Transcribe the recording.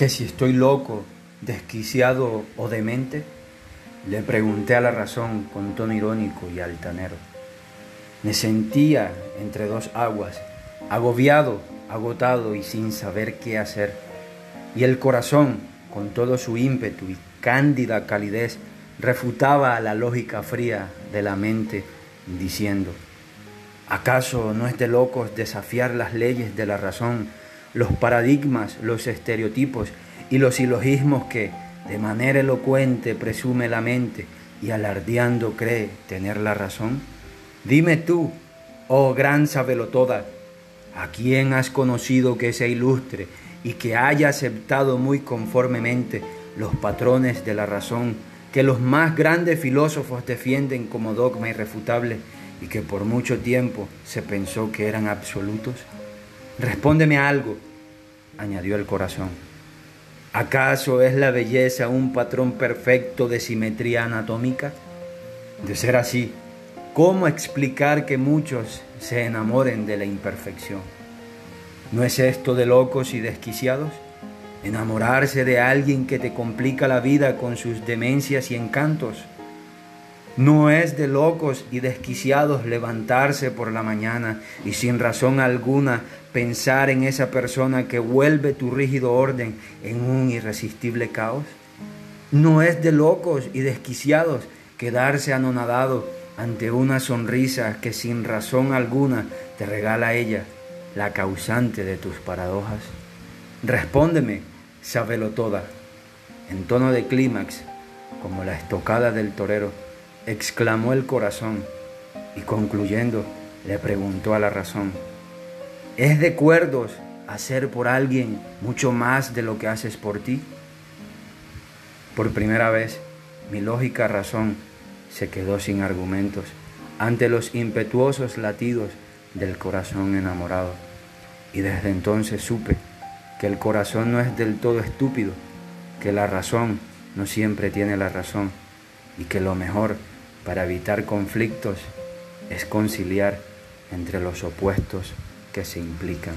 que si estoy loco, desquiciado o demente, le pregunté a la razón con tono irónico y altanero. Me sentía entre dos aguas, agobiado, agotado y sin saber qué hacer. Y el corazón, con todo su ímpetu y cándida calidez, refutaba a la lógica fría de la mente, diciendo, ¿acaso no es de locos desafiar las leyes de la razón, los paradigmas, los estereotipos y los silogismos que, de manera elocuente, presume la mente y alardeando cree tener la razón? Dime tú, oh gran sabelotoda, ¿a quién has conocido que sea ilustre y que haya aceptado muy conformemente los patrones de la razón que los más grandes filósofos defienden como dogma irrefutable y que por mucho tiempo se pensó que eran absolutos? Respóndeme algo, añadió el corazón. ¿Acaso es la belleza un patrón perfecto de simetría anatómica? De ser así, ¿cómo explicar que muchos se enamoren de la imperfección? ¿No es esto de locos y desquiciados? Enamorarse de alguien que te complica la vida con sus demencias y encantos. No es de locos y desquiciados levantarse por la mañana y sin razón alguna pensar en esa persona que vuelve tu rígido orden en un irresistible caos. No es de locos y desquiciados quedarse anonadado ante una sonrisa que sin razón alguna te regala ella, la causante de tus paradojas. Respóndeme, sábelo toda, en tono de clímax, como la estocada del torero, exclamó el corazón y concluyendo le preguntó a la razón, ¿es de cuerdos hacer por alguien mucho más de lo que haces por ti? Por primera vez, mi lógica razón se quedó sin argumentos ante los impetuosos latidos del corazón enamorado y desde entonces supe que el corazón no es del todo estúpido, que la razón no siempre tiene la razón y que lo mejor para evitar conflictos es conciliar entre los opuestos que se implican.